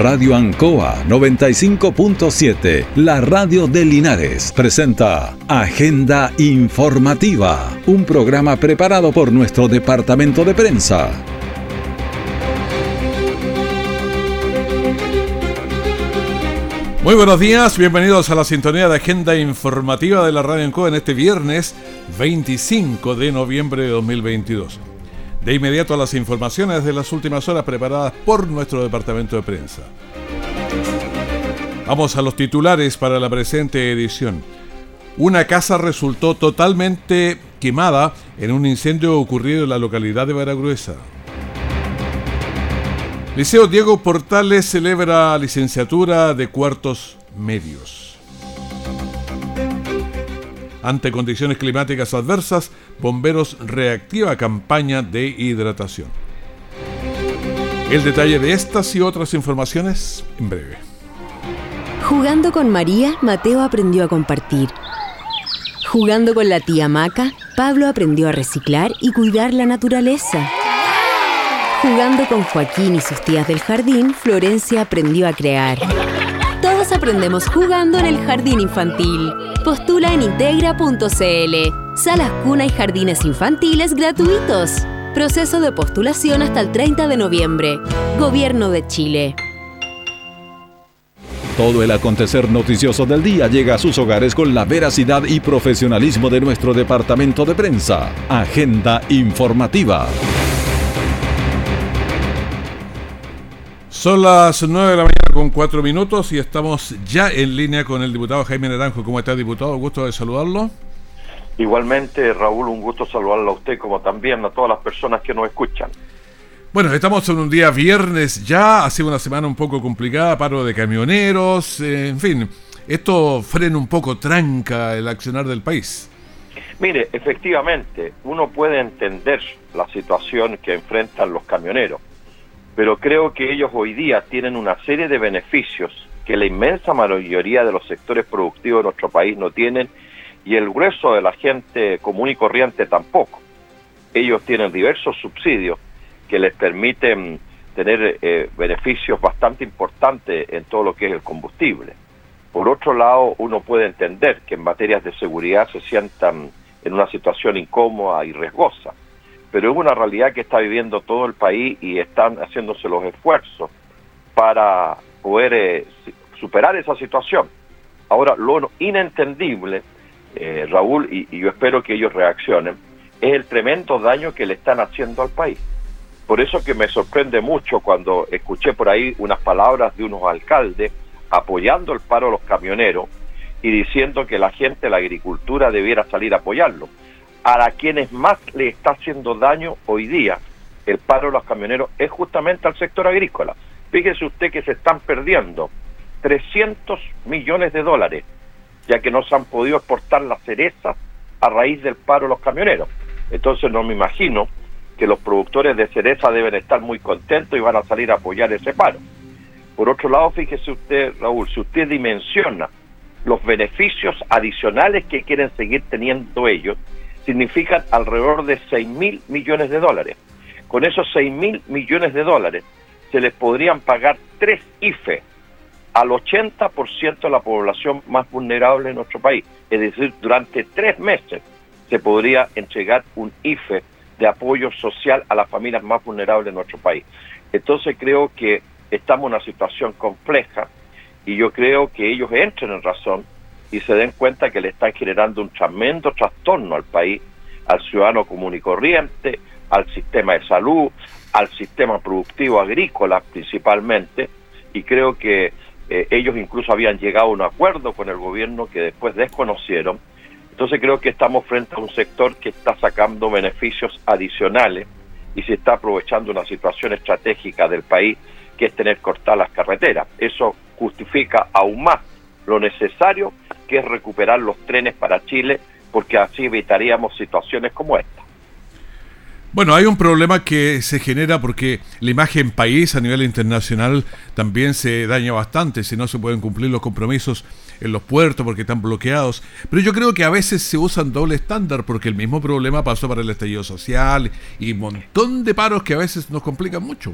Radio Ancoa 95.7, la radio de Linares, presenta Agenda Informativa, un programa preparado por nuestro departamento de prensa. Muy buenos días, bienvenidos a la sintonía de Agenda Informativa de la Radio Ancoa en este viernes 25 de noviembre de 2022. De inmediato a las informaciones de las últimas horas preparadas por nuestro departamento de prensa. Vamos a los titulares para la presente edición. Una casa resultó totalmente quemada en un incendio ocurrido en la localidad de Baragruesa. Liceo Diego Portales celebra licenciatura de cuartos medios. Ante condiciones climáticas adversas, Bomberos reactiva campaña de hidratación. El detalle de estas y otras informaciones en breve. Jugando con María, Mateo aprendió a compartir. Jugando con la tía Maca, Pablo aprendió a reciclar y cuidar la naturaleza. Jugando con Joaquín y sus tías del jardín, Florencia aprendió a crear. Aprendemos jugando en el jardín infantil. Postula en integra.cl. Salas cuna y jardines infantiles gratuitos. Proceso de postulación hasta el 30 de noviembre. Gobierno de Chile. Todo el acontecer noticioso del día llega a sus hogares con la veracidad y profesionalismo de nuestro departamento de prensa. Agenda informativa. Son las 9 de la mañana con 4 minutos y estamos ya en línea con el diputado Jaime Naranjo. ¿Cómo está, diputado? Gusto de saludarlo. Igualmente, Raúl, un gusto saludarlo a usted como también a todas las personas que nos escuchan. Bueno, estamos en un día viernes ya, ha sido una semana un poco complicada, paro de camioneros, eh, en fin, esto frena un poco, tranca el accionar del país. Mire, efectivamente, uno puede entender la situación que enfrentan los camioneros pero creo que ellos hoy día tienen una serie de beneficios que la inmensa mayoría de los sectores productivos de nuestro país no tienen y el grueso de la gente común y corriente tampoco. Ellos tienen diversos subsidios que les permiten tener eh, beneficios bastante importantes en todo lo que es el combustible. Por otro lado, uno puede entender que en materias de seguridad se sientan en una situación incómoda y riesgosa pero es una realidad que está viviendo todo el país y están haciéndose los esfuerzos para poder eh, superar esa situación. Ahora, lo inentendible, eh, Raúl, y, y, yo espero que ellos reaccionen, es el tremendo daño que le están haciendo al país. Por eso que me sorprende mucho cuando escuché por ahí unas palabras de unos alcaldes apoyando el paro de los camioneros y diciendo que la gente la agricultura debiera salir a apoyarlo a quienes más le está haciendo daño hoy día el paro de los camioneros es justamente al sector agrícola. Fíjese usted que se están perdiendo 300 millones de dólares, ya que no se han podido exportar las cerezas a raíz del paro de los camioneros. Entonces no me imagino que los productores de cereza deben estar muy contentos y van a salir a apoyar ese paro. Por otro lado, fíjese usted, Raúl, si usted dimensiona los beneficios adicionales que quieren seguir teniendo ellos, significan alrededor de 6 mil millones de dólares. Con esos 6 mil millones de dólares se les podrían pagar tres IFE al 80% de la población más vulnerable en nuestro país. Es decir, durante tres meses se podría entregar un IFE de apoyo social a las familias más vulnerables de nuestro país. Entonces creo que estamos en una situación compleja y yo creo que ellos entren en razón y se den cuenta que le están generando un tremendo trastorno al país, al ciudadano común y corriente, al sistema de salud, al sistema productivo agrícola principalmente, y creo que eh, ellos incluso habían llegado a un acuerdo con el gobierno que después desconocieron. Entonces creo que estamos frente a un sector que está sacando beneficios adicionales y se está aprovechando una situación estratégica del país que es tener cortadas las carreteras. Eso justifica aún más lo necesario que es recuperar los trenes para Chile, porque así evitaríamos situaciones como esta. Bueno, hay un problema que se genera porque la imagen país a nivel internacional también se daña bastante si no se pueden cumplir los compromisos en los puertos porque están bloqueados. Pero yo creo que a veces se usan doble estándar porque el mismo problema pasó para el estallido social y un montón de paros que a veces nos complican mucho.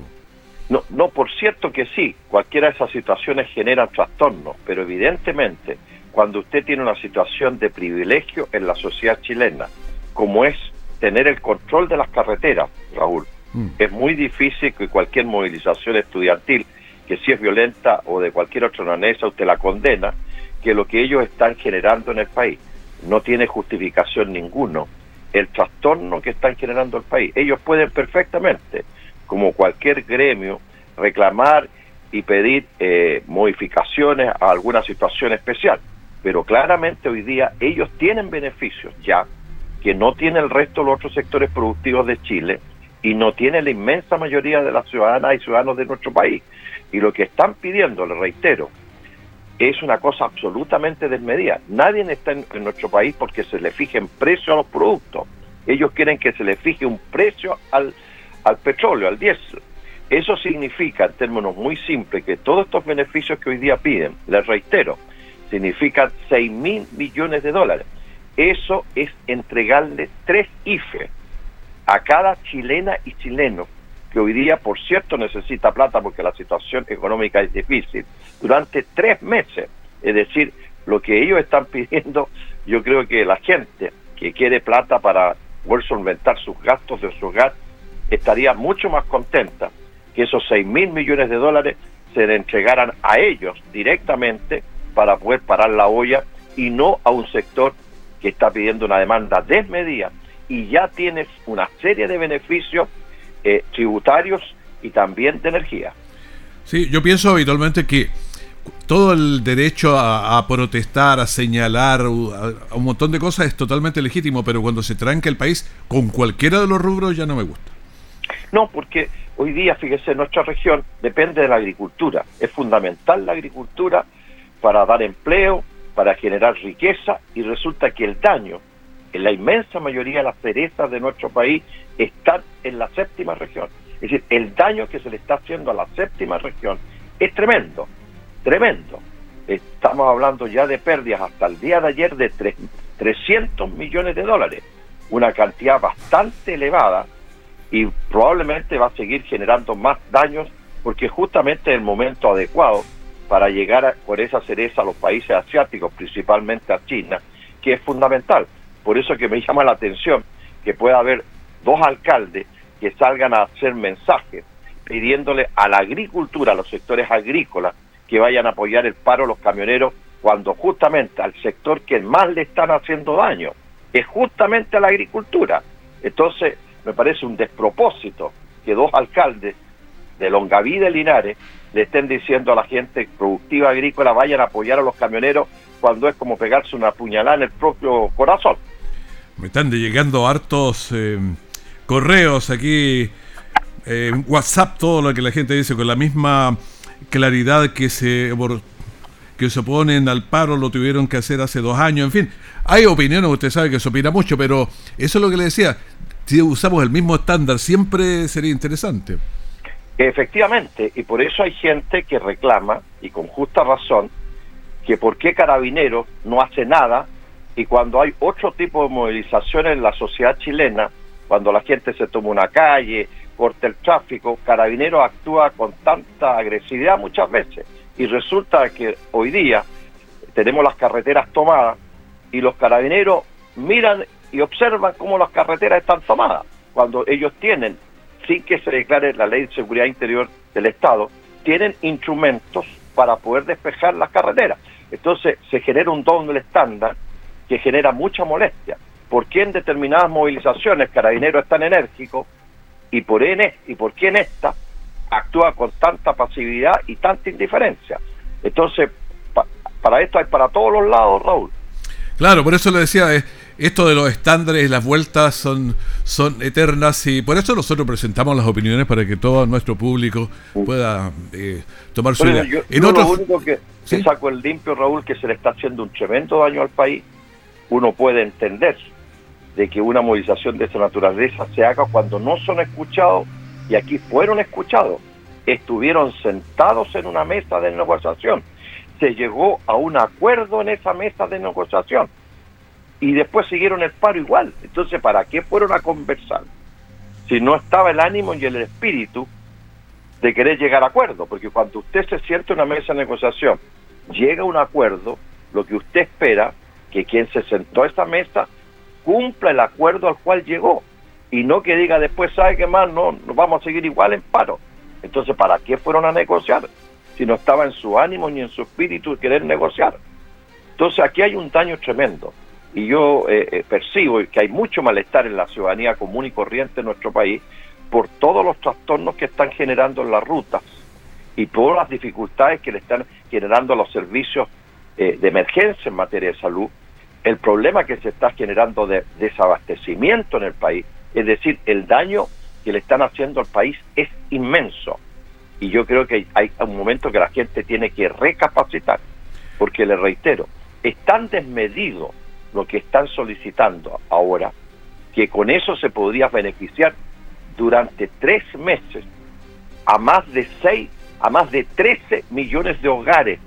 No, no, por cierto que sí, cualquiera de esas situaciones generan trastornos, pero evidentemente cuando usted tiene una situación de privilegio en la sociedad chilena, como es tener el control de las carreteras, Raúl, mm. es muy difícil que cualquier movilización estudiantil, que si es violenta o de cualquier otra naturaleza, usted la condena, que lo que ellos están generando en el país no tiene justificación ninguno. El trastorno que están generando el país, ellos pueden perfectamente como cualquier gremio, reclamar y pedir eh, modificaciones a alguna situación especial. Pero claramente hoy día ellos tienen beneficios ya que no tiene el resto de los otros sectores productivos de Chile y no tiene la inmensa mayoría de las ciudadanas y ciudadanos de nuestro país. Y lo que están pidiendo, le reitero, es una cosa absolutamente desmedida. Nadie está en, nuestro país porque se le fijen precio a los productos. Ellos quieren que se le fije un precio al, al petróleo, al diésel. Eso significa, en términos muy simples, que todos estos beneficios que hoy día piden, les reitero, significan 6 mil millones de dólares. Eso es entregarle tres IFE a cada chilena y chileno que hoy día, por cierto, necesita plata porque la situación económica es difícil, durante tres meses. Es decir, lo que ellos están pidiendo, yo creo que la gente que quiere plata para poder solventar sus gastos de su hogar estaría mucho más contenta que esos 6 mil millones de dólares se le entregaran a ellos directamente para poder parar la olla y no a un sector que está pidiendo una demanda desmedida y ya tienes una serie de beneficios eh, tributarios y también de energía. Sí, yo pienso habitualmente que todo el derecho a, protestar, a señalar, a, un montón de cosas es totalmente legítimo, pero cuando se tranca el país con cualquiera de los rubros ya no me gusta. No, porque hoy día, fíjese, nuestra región depende de la agricultura. Es fundamental la agricultura para dar empleo, para generar riqueza y resulta que el daño en la inmensa mayoría de las cerezas de nuestro país están en la séptima región. Es decir, el daño que se le está haciendo a la séptima región es tremendo, tremendo. Estamos hablando ya de pérdidas hasta el día de ayer de 300 millones de dólares, una cantidad bastante elevada y probablemente va a seguir generando más daños porque justamente es el momento adecuado para llegar a, por esa cereza a los países asiáticos, principalmente a China, que es fundamental. Por eso que me llama la atención que pueda haber dos alcaldes que salgan a hacer mensajes pidiéndole a la agricultura, a los sectores agrícolas, que vayan a apoyar el paro a los camioneros, cuando justamente al sector que más le están haciendo daño es justamente a la agricultura. Entonces, me parece un despropósito que dos alcaldes de Longavida y Linares le estén diciendo a la gente productiva agrícola vayan a apoyar a los camioneros cuando es como pegarse una puñalada en el propio corazón. Me están llegando hartos eh, correos aquí, eh, WhatsApp, todo lo que la gente dice con la misma claridad que se que se oponen al paro lo tuvieron que hacer hace dos años, en fin, hay opiniones, usted sabe que se opina mucho, pero eso es lo que le decía, si usamos el mismo estándar, siempre sería interesante. Efectivamente, y por eso hay gente que reclama, y con justa razón, que por qué Carabineros no hace nada y cuando hay otro tipo de movilizaciones en la sociedad chilena, cuando la gente se toma una calle, corta el tráfico, Carabineros actúa con tanta agresividad muchas veces. Y resulta que hoy día tenemos las carreteras tomadas y los carabineros miran y observan cómo las carreteras están tomadas, cuando ellos tienen, sin que se declare la ley de seguridad interior del Estado, tienen instrumentos para poder despejar las carreteras. Entonces se genera un doble estándar que genera mucha molestia. porque en determinadas movilizaciones Carabineros es tan enérgico y por, en, y por qué en esta actúa con tanta pasividad y tanta indiferencia? Entonces, para esto hay para todos los lados, Raúl. Claro, por eso le decía, eh, esto de los estándares, las vueltas son, son eternas y por eso nosotros presentamos las opiniones para que todo nuestro público pueda eh, tomar su idea. Yo, lo único que, saco el limpio, Raúl, que se le está haciendo un tremendo daño al país, uno puede entender de que una movilización de esa naturaleza se haga cuando no son escuchados y aquí fueron escuchados, estuvieron sentados en una mesa de negociación. Se llegó a un acuerdo en esa mesa de negociación y después siguieron el paro igual. Entonces, ¿para qué fueron a conversar? Si no estaba el ánimo y el espíritu de querer llegar a acuerdo, porque cuando usted se siente en una mesa de negociación, llega a un acuerdo, lo que usted espera que quien se sentó a esa mesa cumpla el acuerdo al cual llegó y no que diga después, ¿sabe qué más? No, nos vamos a seguir igual en paro. Entonces, ¿para qué fueron a negociar? Si no estaba en su ánimo ni en su espíritu querer negociar. Entonces, aquí hay un daño tremendo. Y yo eh, eh, percibo que hay mucho malestar en la ciudadanía común y corriente en nuestro país por todos los trastornos que están generando en las rutas y por las dificultades que le están generando los servicios eh, de emergencia en materia de salud, el problema que se está generando de desabastecimiento en el país, es decir, el daño que le están haciendo al país es inmenso. Y yo creo que hay un momento que la gente tiene que recapacitar, porque le reitero, es tan desmedido lo que están solicitando ahora, que con eso se podría beneficiar durante tres meses a más de seis, a más de 13 millones de hogares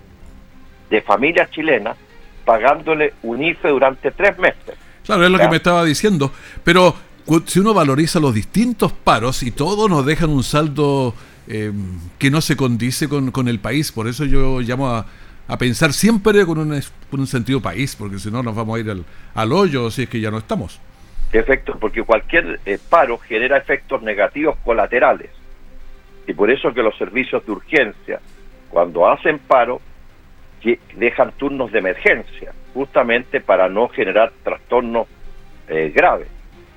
de familias chilenas pagándole un IFE durante tres meses. Claro, es lo que me estaba diciendo, pero si uno valoriza los distintos paros y todos nos dejan un saldo eh, que no se condice con, el país, por eso yo llamo a, pensar siempre con un, sentido país, porque si no nos vamos a ir al, hoyo si es que ya no estamos. Efectos, porque cualquier eh, paro genera efectos negativos colaterales. Y por eso que los servicios de urgencia, cuando hacen paro, dejan turnos de emergencia, justamente para no generar trastornos eh, graves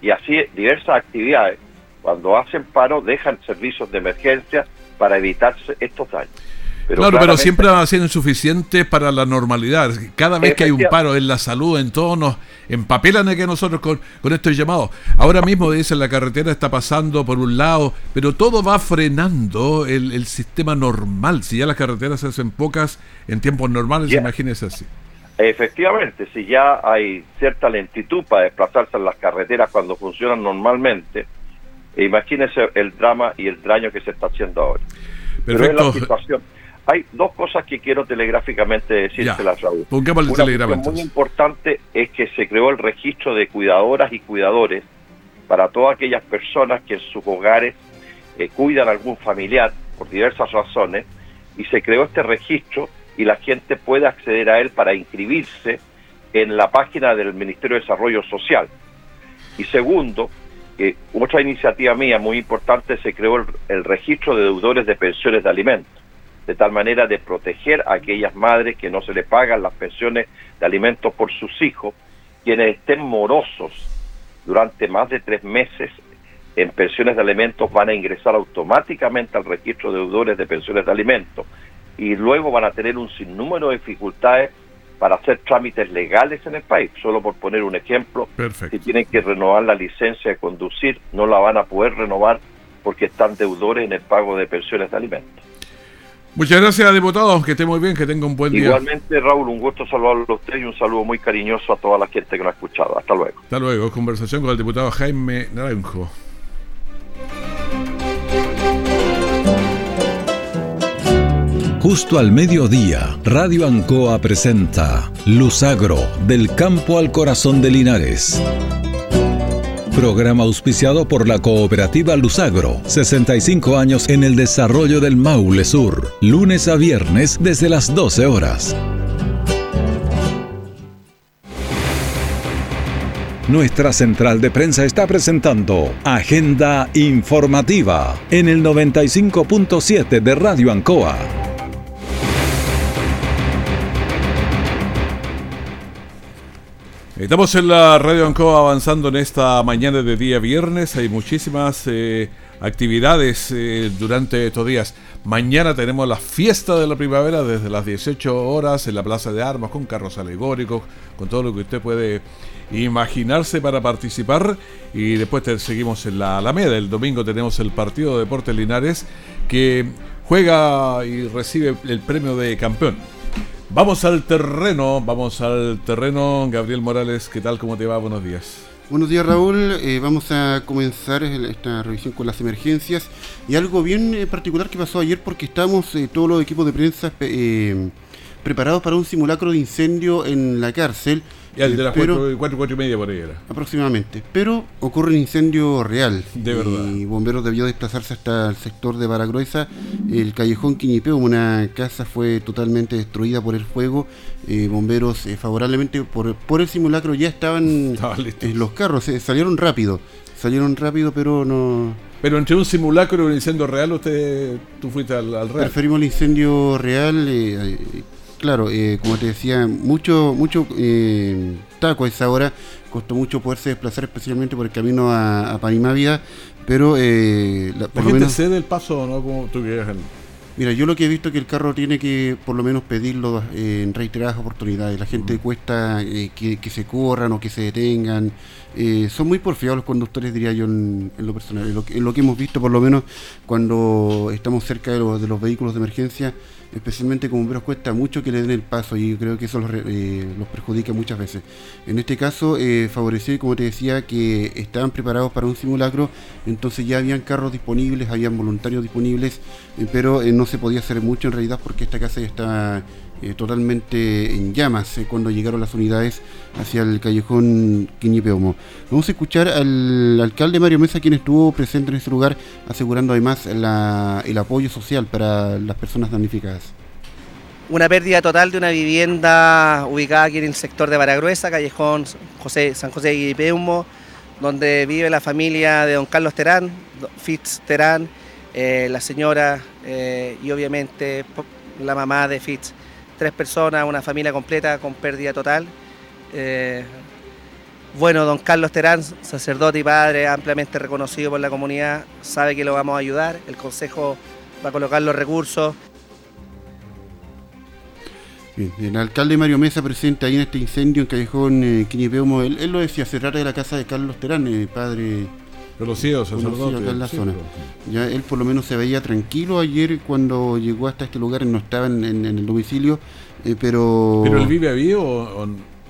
y así diversas actividades, cuando hacen paro, dejan servicios de emergencia para evitarse estos daños. Claro, pero siempre van a ser insuficientes para la normalidad. Cada vez que hay un paro en la salud, en todo, nos empapelan que nosotros con, con estos llamados. Ahora mismo, dicen, la carretera está pasando por un lado, pero todo va frenando el, sistema normal. Si ya las carreteras se hacen pocas en tiempos normales, imagínese así. Efectivamente, si ya hay cierta lentitud para desplazarse en las carreteras cuando funcionan normalmente, imagínese el drama y el daño que se está haciendo ahora. Pero es la situación. Hay dos cosas que quiero telegráficamente decírselas, Raúl. Una muy importante es que se creó el registro de cuidadoras y cuidadores para todas aquellas personas que en sus hogares eh, cuidan a algún familiar por diversas razones y se creó este registro y la gente puede acceder a él para inscribirse en la página del Ministerio de Desarrollo Social. Y segundo, que otra iniciativa mía muy importante se creó el, registro de deudores de pensiones de alimentos, de tal manera de proteger a aquellas madres que no se le pagan las pensiones de alimentos por sus hijos, quienes estén morosos durante más de tres meses en pensiones de alimentos van a ingresar automáticamente al registro de deudores de pensiones de alimentos y luego van a tener un sinnúmero de dificultades para hacer trámites legales en el país. Solo por poner un ejemplo, si tienen que renovar la licencia de conducir, no la van a poder renovar porque están deudores en el pago de pensiones de alimentos. Muchas gracias, diputado. Que esté muy bien, que tenga un buen día. Igualmente, Raúl, un gusto saludarlo a usted y un saludo muy cariñoso a toda la gente que lo ha escuchado. Hasta luego. Hasta luego. Conversación con el diputado Jaime Naranjo. Justo al mediodía, Radio Ancoa presenta Luzagro, del campo al corazón de Linares. Programa auspiciado por la cooperativa Luzagro, 65 años en el desarrollo del Maule Sur, lunes a viernes desde las 12 horas. Nuestra central de prensa está presentando Agenda Informativa en el 95.7 de Radio Ancoa. Estamos en la Radio Ancoa avanzando en esta mañana de día viernes. Hay muchísimas eh, actividades eh, durante estos días. Mañana tenemos la fiesta de la primavera desde las 18 horas en la Plaza de Armas con carros alegóricos, con todo lo que usted puede imaginarse para participar. Y después seguimos en la Alameda. El domingo tenemos el partido de Deportes Linares que juega y recibe el premio de campeón. Vamos al terreno, vamos al terreno. Gabriel Morales, ¿qué tal? ¿Cómo te va? Buenos días. Buenos días Raúl, eh, vamos a comenzar esta revisión con las emergencias y algo bien eh, particular que pasó ayer porque estamos eh, todos los equipos de prensa preparados para un simulacro de incendio en la cárcel. Ya, de las cuatro, cuatro, y media por ahí era. Aproximadamente. Pero ocurre un incendio real. De verdad. Y bomberos debió desplazarse hasta el sector de Baragruesa el callejón Quiñipeo, una casa fue totalmente destruida por el fuego. Eh, bomberos eh, favorablemente por, por el simulacro ya estaban en los carros, salieron rápido, salieron rápido pero no... Pero entre un simulacro y un incendio real, usted, tú fuiste al, real. Preferimos el incendio real, claro, como te decía, mucho, mucho taco a esa hora, costó mucho poderse desplazar especialmente por el camino a, a Panimávida pero eh, la, por lo menos, cede el paso no como tú Mira, yo lo que he visto es que el carro tiene que por lo menos pedirlo eh, en reiteradas oportunidades. La gente mm. cuesta eh, que, se corran o que se detengan. Eh, son muy porfiados los conductores, diría yo, en, lo personal. En lo, que hemos visto, por lo menos, cuando estamos cerca de, de los vehículos de emergencia, especialmente como bomberos cuesta mucho que le den el paso y creo que eso los, eh, perjudica muchas veces. En este caso eh, como te decía, que estaban preparados para un simulacro, entonces ya habían carros disponibles, habían voluntarios disponibles, eh, pero no se podía hacer mucho en realidad porque esta casa ya estaba eh, totalmente en llamas eh, cuando llegaron las unidades hacia el callejón Quiñipeomo. Vamos a escuchar al alcalde Mario Mesa, quien estuvo presente en este lugar, asegurando además el apoyo social para las personas damnificadas. Una pérdida total de una vivienda ubicada aquí en el sector de Baragruesa, callejón San José de donde vive la familia de don Carlos Terán, Fitz Terán, eh, la señora y obviamente la mamá de Fitz tres personas, una familia completa con pérdida total. Eh, bueno, don Carlos Terán, sacerdote y padre ampliamente reconocido por la comunidad, sabe que lo vamos a ayudar, el Consejo va a colocar los recursos. el alcalde Mario Mesa presente ahí en este incendio en Callejón eh, Quiñipeumo, él, lo decía, trata de la casa de Carlos Terán, eh, padre Conocido, sacerdote. Acá en la zona. Ya él por lo menos se veía tranquilo ayer cuando llegó hasta este lugar, no estaba en, el domicilio, eh, pero... ¿Pero él vive ahí o,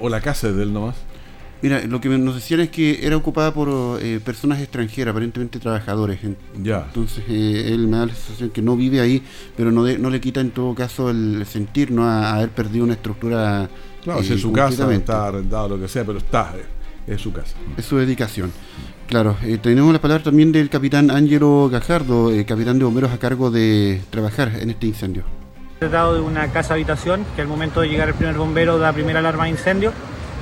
la casa es de él nomás? Mira, lo que nos decían es que era ocupada por eh, personas extranjeras, aparentemente trabajadores. Ya. Entonces eh, él me da la sensación que no vive ahí, pero no, no le quita en todo caso el sentir, ¿no? A, haber perdido una estructura. Claro, si es su casa, está arrendado, lo que sea, pero está, es su casa. Es su dedicación. Claro, eh, tenemos la palabra también del capitán Ángelo Gajardo, eh, capitán de bomberos a cargo de trabajar en este incendio. Se tratado de una casa habitación que al momento de llegar el primer bombero da primera alarma de incendio,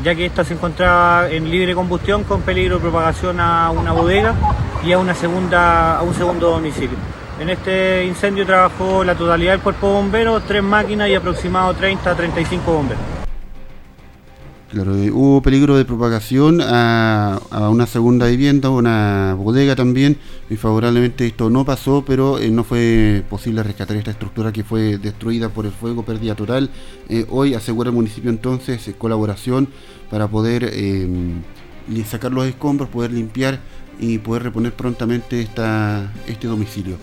ya que esta se encontraba en libre combustión con peligro de propagación a una bodega y a, una segunda, a un segundo domicilio. En este incendio trabajó la totalidad del cuerpo de bomberos, tres máquinas y aproximado 30 a 35 bomberos. Claro, eh, hubo peligro de propagación a, una segunda vivienda, una bodega también, y favorablemente esto no pasó, pero eh, no fue posible rescatar esta estructura que fue destruida por el fuego, pérdida total. Eh, hoy asegura el municipio entonces colaboración para poder sacar los escombros, poder limpiar y poder reponer prontamente esta, este domicilio.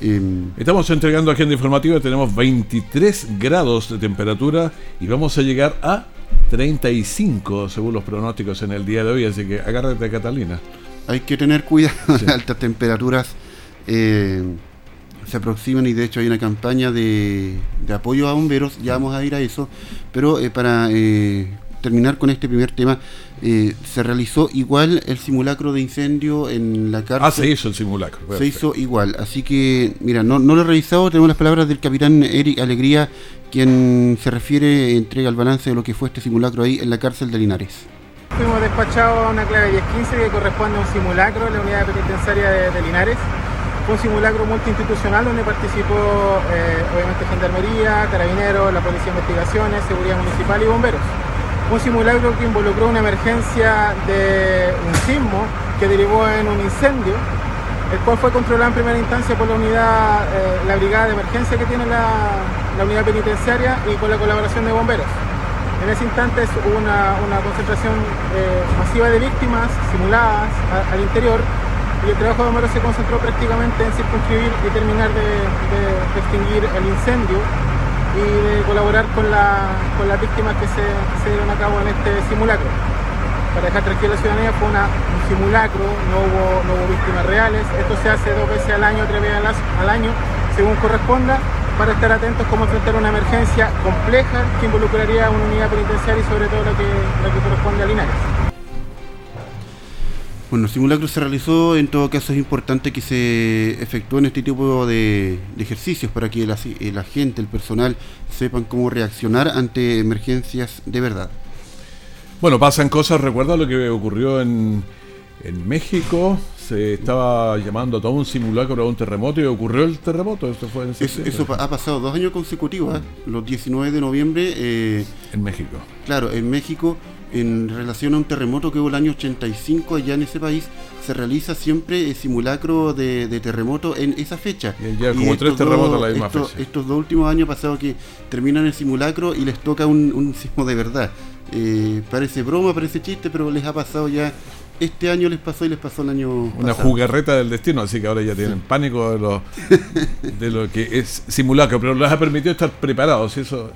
Em, Estamos entregando agenda informativa, tenemos 23 grados de temperatura y vamos a llegar a 35 según los pronósticos en el día de hoy, así que agárrate Catalina. Hay que tener cuidado, las altas temperaturas eh, se aproximan y de hecho hay una campaña de, apoyo a bomberos, ya vamos a ir a eso, pero eh, para eh, terminar con este primer tema, se realizó igual el simulacro de incendio en la cárcel. Ah, se hizo el simulacro. Se hizo igual, así que, mira, no, no lo he revisado, tenemos las palabras del capitán Eric Alegría, quien se refiere, entrega el balance de lo que fue este simulacro ahí en la cárcel de Linares. Fuimos despachados a una clave 1015 que corresponde a un simulacro en la unidad penitenciaria de, Linares. Fue un simulacro multiinstitucional donde participó eh, obviamente Gendarmería, Carabineros, la Policía de Investigaciones, Seguridad Municipal y Bomberos. Un simulacro que involucró una emergencia de un sismo que derivó en un incendio el cual fue controlado en primera instancia por la unidad, eh, la brigada de emergencia que tiene la, unidad penitenciaria y con la colaboración de bomberos. En ese instante hubo una, concentración eh, masiva de víctimas simuladas al interior y el trabajo de bomberos se concentró prácticamente en circunscribir y terminar de, extinguir el incendio y de colaborar con, las víctimas que se, se dieron a cabo en este simulacro para dejar tranquila la ciudadanía, fue un simulacro, no hubo, no hubo víctimas reales. Esto se hace dos veces al año, tres veces al año, según corresponda, para estar atentos cómo enfrentar una emergencia compleja que involucraría a una unidad penitenciaria y sobre todo lo que, lo que corresponde a Linares. Bueno, el simulacro se realizó, en todo caso es importante que se efectúen este tipo de, ejercicios para que la, la, gente, el personal, sepan cómo reaccionar ante emergencias de verdad. Bueno, pasan cosas, recuerda lo que ocurrió en, en México, se estaba llamando a todo un simulacro a un terremoto y ocurrió el terremoto. Eso, fue en eso ha pasado dos años consecutivos, ¿eh? los 19 de noviembre. Eh, en México. Claro, en México en relación a un terremoto que hubo el año 85 allá en ese país, se realiza siempre el simulacro de, terremoto en esa fecha. Y ya como tres terremotos la misma fecha. Estos dos últimos años pasados que terminan el simulacro y les toca un, sismo de verdad. Eh, parece broma, parece chiste, pero les ha pasado ya este año les pasó y les pasó el año Una jugarreta del destino, así que ahora ya tienen pánico de lo, de lo que es simulacro, pero les ha permitido estar preparados, eso,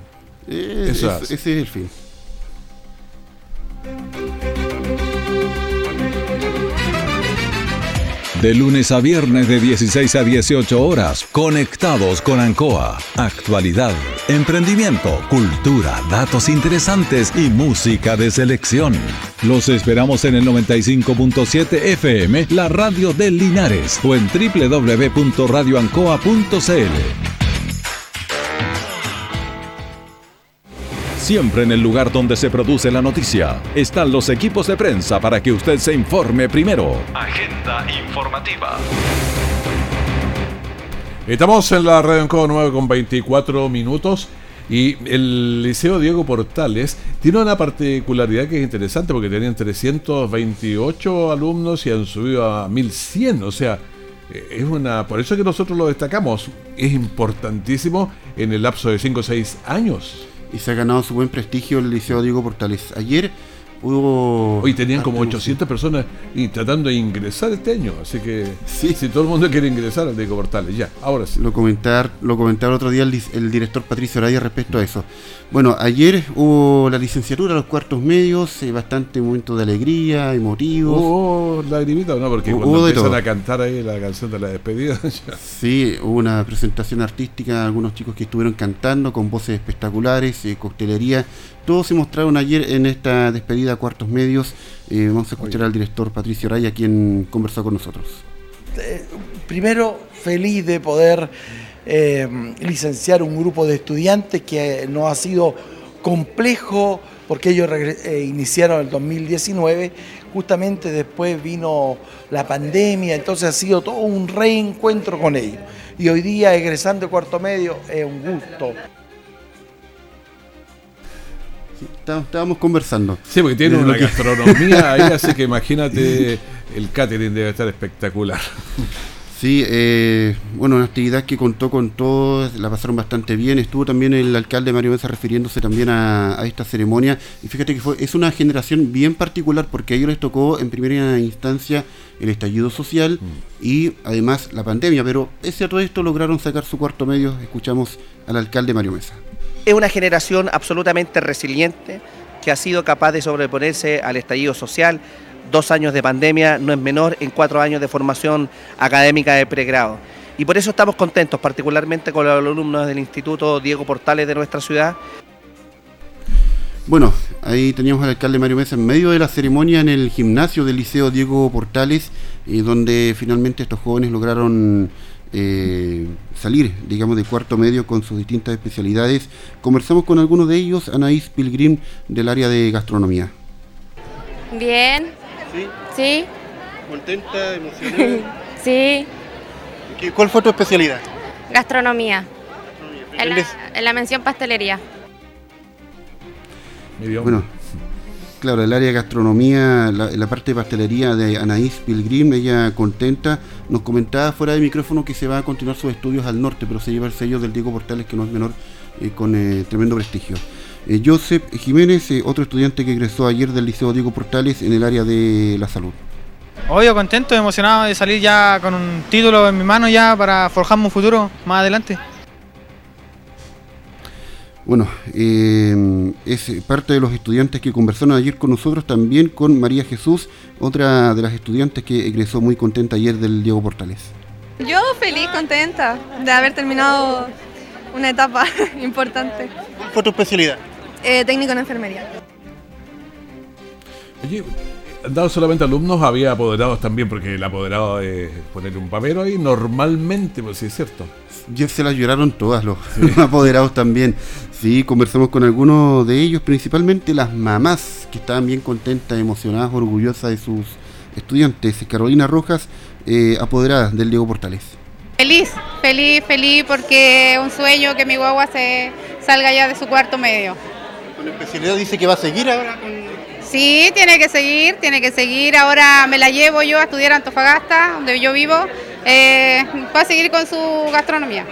eh, eso ese es el fin. De lunes a viernes de 16 a 18 horas, conectados con Ancoa. Actualidad, emprendimiento, cultura, datos interesantes y música de selección. Los esperamos en el 95.7 FM, la radio de Linares, o en www.radioancoa.cl. Siempre en el lugar donde se produce la noticia están los equipos de prensa para que usted se informe primero. Agenda informativa. Estamos en la radio en 9 con 24 minutos. Y el Liceo Diego Portales tiene una particularidad que es interesante porque tenían 328 alumnos y han subido a 1100. O sea, es una. Por eso que nosotros lo destacamos. Es importantísimo en el lapso de 5 o 6 años y se ha ganado su buen prestigio el Liceo Diego Portales. Ayer hubo... Hoy tenían como 800 personas y tratando de ingresar este año, así que sí. si todo el mundo quiere ingresar al Diego Portales, ya, ahora sí. Lo comentar, lo comentaba otro día el, director Patricio Araya respecto a eso. Bueno, ayer hubo la licenciatura, los cuartos medios, eh, bastante momento de alegría, emotivos. Hubo lagrimita, ¿no? Porque cuando empiezan a cantar ahí la canción de la despedida. Sí, hubo una presentación artística, algunos chicos que estuvieron cantando con voces espectaculares, eh, coctelería. Todos se mostraron ayer en esta despedida a cuartos medios. Eh, vamos a escuchar al director Patricio Raya, quien conversó con nosotros. primero, feliz de poder eh, licenciar un grupo de estudiantes que no ha sido complejo porque ellos eh, iniciaron el 2019, justamente después vino la pandemia, entonces ha sido todo un reencuentro con ellos. Y hoy día, egresando de cuarto medio, es un gusto. Estábamos conversando. Sí, porque tiene una gastronomía ahí, así que imagínate, el catering debe estar espectacular. Sí, eh, bueno, una actividad que contó con todos, la pasaron bastante bien. Estuvo también el alcalde Mario Mesa refiriéndose también a, esta ceremonia. Y fíjate que fue, es una generación bien particular porque a ellos les tocó en primera instancia el estallido social mm. y además la pandemia. Pero ese a todo esto lograron sacar su cuarto medio. Escuchamos al alcalde Mario Mesa. Es una generación absolutamente resiliente que ha sido capaz de sobreponerse al estallido social dos años de pandemia no es menor en cuatro años de formación académica de pregrado. Y por eso estamos contentos, particularmente con los alumnos del Instituto Diego Portales de nuestra ciudad. Bueno, ahí teníamos al alcalde Mario Mesa en medio de la ceremonia en el gimnasio del Liceo Diego Portales, y donde finalmente estos jóvenes lograron eh, salir, digamos, de cuarto medio con sus distintas especialidades. Conversamos con algunos de ellos, Anaís Pilgrim, del área de gastronomía. Bien, ¿Sí? ¿Contenta, emocionada? sí. ¿Cuál fue tu especialidad? Gastronomía. En, la, mención pastelería. Bueno, claro, el área de gastronomía, la, parte de pastelería de Anaís Pilgrim, ella contenta, nos comentaba fuera de micrófono que se va a continuar sus estudios al norte, pero se lleva el sello del Diego Portales, que no es menor, eh, con eh, tremendo prestigio. Eh, Jiménez, eh, otro estudiante que egresó ayer del Liceo Diego Portales en el área de la salud. Obvio, contento, emocionado de salir ya con un título en mi mano ya para forjarme un futuro más adelante. Bueno, eh, es parte de los estudiantes que conversaron ayer con nosotros, también con María Jesús, otra de las estudiantes que egresó muy contenta ayer del Diego Portales. Yo feliz, contenta de haber terminado una etapa importante. ¿Cuál fue tu especialidad? Eh, técnico en enfermería. Oye, dado solamente alumnos, había apoderados también, porque el apoderado es poner un papel ahí normalmente, pues sí es cierto. Ya se las lloraron todas los, apoderados también. Sí, conversamos con algunos de ellos, principalmente las mamás, que estaban bien contentas, emocionadas, orgullosas de sus estudiantes. Carolina Rojas, eh, apoderada del Diego Portales. Feliz, feliz, feliz, porque un sueño que mi guagua se salga ya de su cuarto medio. ¿Con especialidad dice que va a seguir ahora con Sí, tiene que seguir, tiene que seguir. Ahora me la llevo yo a estudiar a Antofagasta, donde yo vivo, eh, va a seguir con su gastronomía.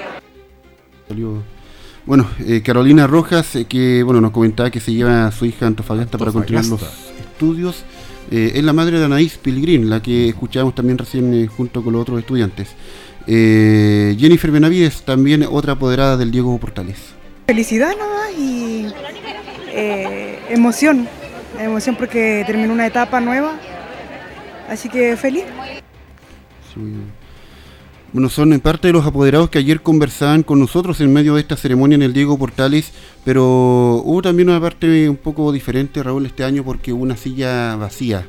Bueno, eh, Carolina Rojas, eh, que bueno nos comentaba que se lleva a su hija a Antofagasta, para continuar los estudios. es la madre de Anaís Pilgrim, la que escuchábamos también recién junto con los otros estudiantes. Jennifer Benavides, también otra apoderada del Diego Portales. Felicidad nomás y emoción emoción porque terminó una etapa nueva, así que feliz. Bueno, son en parte de los apoderados que ayer conversaban con nosotros en medio de esta ceremonia en el Diego Portales, pero hubo también una parte un poco diferente, Raúl, este año porque hubo una silla vacía.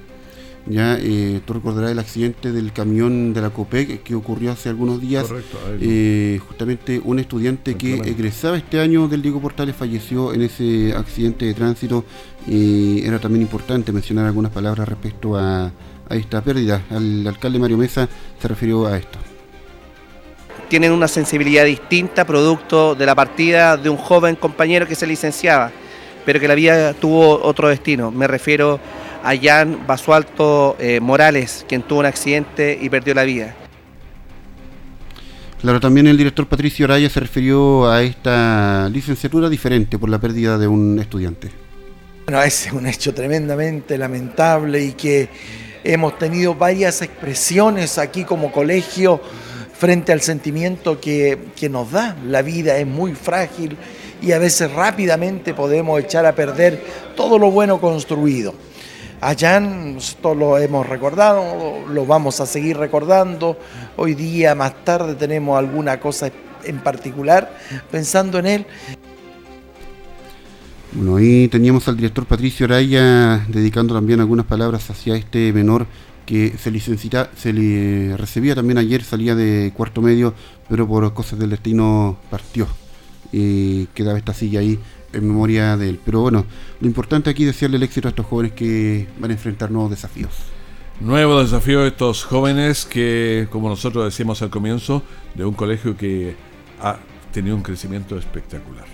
Ya, eh, tú recordarás el accidente del camión de la COPEC que ocurrió hace algunos días. Eh, justamente un estudiante que egresaba este año del Diego Portales falleció en ese accidente de tránsito. Y era también importante mencionar algunas palabras respecto a, a esta pérdida. El alcalde Mario Mesa se refirió a esto. Tienen una sensibilidad distinta producto de la partida de un joven compañero que se licenciaba, pero que la vida tuvo otro destino. Me refiero a Jan Basualto eh, Morales, quien tuvo un accidente y perdió la vida. Claro, también el director Patricio Araya se refirió a esta licenciatura diferente por la pérdida de un estudiante. Bueno, ese es un hecho tremendamente lamentable y que hemos tenido varias expresiones aquí como colegio frente al sentimiento que, que nos da. La vida es muy frágil y a veces rápidamente podemos echar a perder todo lo bueno construido. Allá nosotros lo hemos recordado, lo vamos a seguir recordando. Hoy día, más tarde, tenemos alguna cosa en particular pensando en él. Bueno, ahí teníamos al director Patricio Araya dedicando también algunas palabras hacia este menor que se licencia, se le recibía también ayer, salía de cuarto medio, pero por cosas del destino partió. Y quedaba esta silla ahí en memoria de él. Pero bueno, lo importante aquí es desearle el éxito a estos jóvenes que van a enfrentar nuevos desafíos. Nuevo desafío a estos jóvenes que, como nosotros decíamos al comienzo, de un colegio que ha tenido un crecimiento espectacular.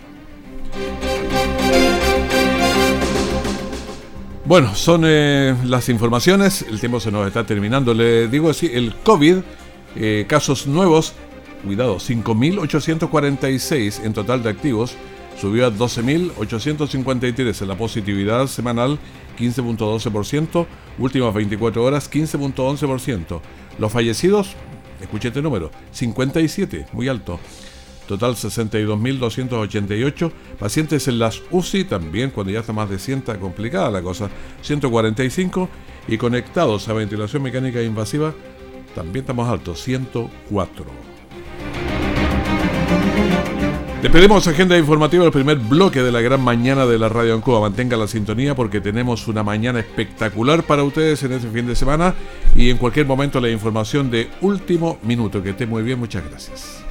Bueno, son eh, las informaciones, el tiempo se nos está terminando. Le digo así, el COVID, eh, casos nuevos, cuidado, 5.846 en total de activos, subió a 12.853 en la positividad semanal 15.12%, últimas 24 horas 15.11%. Los fallecidos, escuché este número, 57, muy alto. Total 62.288. Pacientes en las UCI también, cuando ya está más de 100, está complicada la cosa, 145. Y conectados a ventilación mecánica invasiva, también estamos altos, 104. Despedimos agenda informativa del primer bloque de la gran mañana de la Radio Ancoa. Mantenga la sintonía porque tenemos una mañana espectacular para ustedes en este fin de semana y en cualquier momento la información de último minuto. Que esté muy bien, muchas gracias.